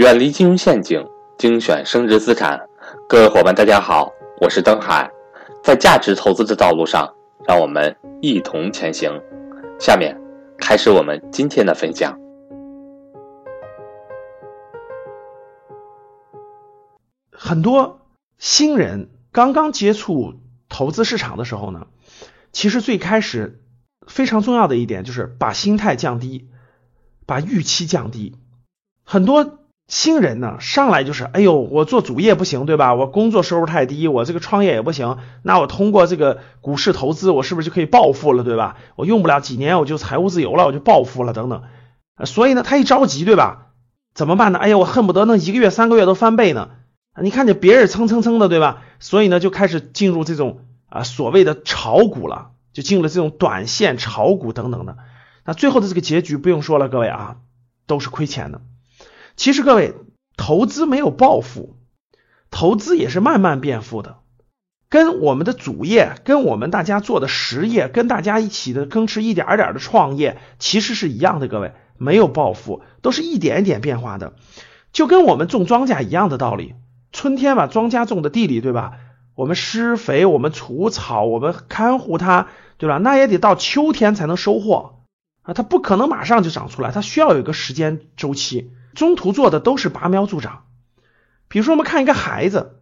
远离金融陷阱，精选升值资产。各位伙伴，大家好，我是登海。在价值投资的道路上，让我们一同前行。下面开始我们今天的分享。很多新人刚刚接触投资市场的时候呢，其实最开始非常重要的一点就是把心态降低，把预期降低。很多新人呢，上来就是，哎呦，我做主业不行，对吧？我工作收入太低，我这个创业也不行。那我通过这个股市投资，我是不是就可以暴富了，对吧？我用不了几年，我就财务自由了，我就暴富了，等等。所以呢，他一着急，对吧？怎么办呢？哎呀，我恨不得能一个月、三个月都翻倍呢。你看见别人蹭蹭蹭的，对吧？所以呢，就开始进入这种啊所谓的炒股了，就进入了这种短线炒股等等的。那最后的这个结局不用说了，各位啊，都是亏钱的。其实各位，投资没有暴富，投资也是慢慢变富的，跟我们的主业，跟我们大家做的实业，跟大家一起的耕吃一点点的创业，其实是一样的。各位，没有暴富，都是一点一点变化的，就跟我们种庄稼一样的道理。春天把庄稼种的地里，对吧？我们施肥，我们除草，我们看护它，对吧？那也得到秋天才能收获啊，它不可能马上就长出来，它需要有一个时间周期。中途做的都是拔苗助长，比如说我们看一个孩子，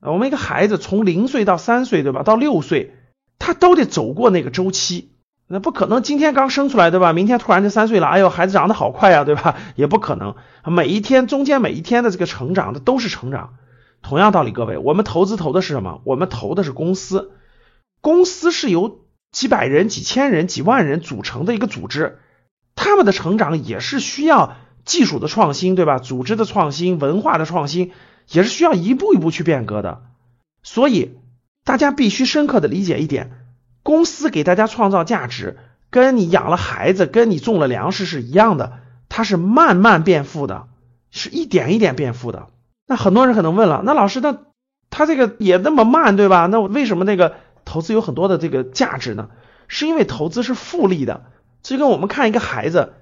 我们一个孩子从零岁到三岁，对吧？到六岁，他都得走过那个周期，那不可能今天刚生出来，对吧？明天突然就三岁了，哎呦，孩子长得好快啊，对吧？也不可能，每一天中间每一天的这个成长的都是成长。同样道理，各位，我们投资投的是什么？我们投的是公司，公司是由几百人、几千人、几万人组成的一个组织，他们的成长也是需要。技术的创新，对吧？组织的创新，文化的创新，也是需要一步一步去变革的。所以大家必须深刻的理解一点：公司给大家创造价值，跟你养了孩子，跟你种了粮食是一样的，它是慢慢变富的，是一点一点变富的。那很多人可能问了，那老师，那他这个也那么慢，对吧？那为什么那个投资有很多的这个价值呢？是因为投资是复利的，就跟我们看一个孩子。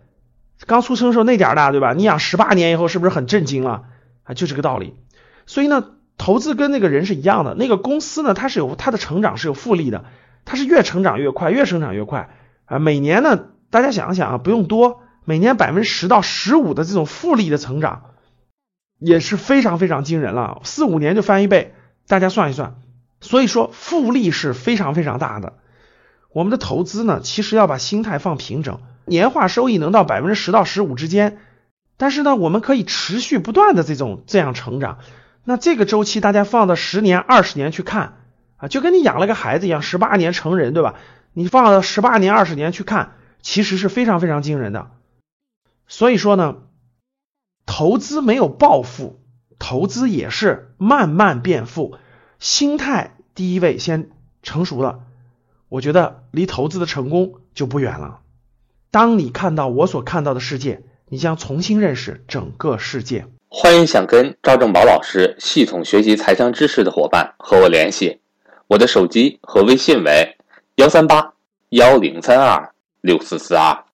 刚出生时候那点大，对吧？你养十八年以后，是不是很震惊了？啊，就这个道理。所以呢，投资跟那个人是一样的。那个公司呢，它是有它的成长是有复利的，它是越成长越快，越成长越快啊。每年呢，大家想一想啊，不用多，每年百分之十到十五的这种复利的成长，也是非常非常惊人了。四五年就翻一倍，大家算一算。所以说，复利是非常非常大的。我们的投资呢，其实要把心态放平整。年化收益能到百分之十到十五之间，但是呢，我们可以持续不断的这种这样成长。那这个周期大家放到十年、二十年去看啊，就跟你养了个孩子一样，十八年成人，对吧？你放到十八年、二十年去看，其实是非常非常惊人的。所以说呢，投资没有暴富，投资也是慢慢变富。心态第一位先成熟了，我觉得离投资的成功就不远了。当你看到我所看到的世界，你将重新认识整个世界。欢迎想跟赵正宝老师系统学习财商知识的伙伴和我联系，我的手机和微信为幺三八幺零三二六四四二。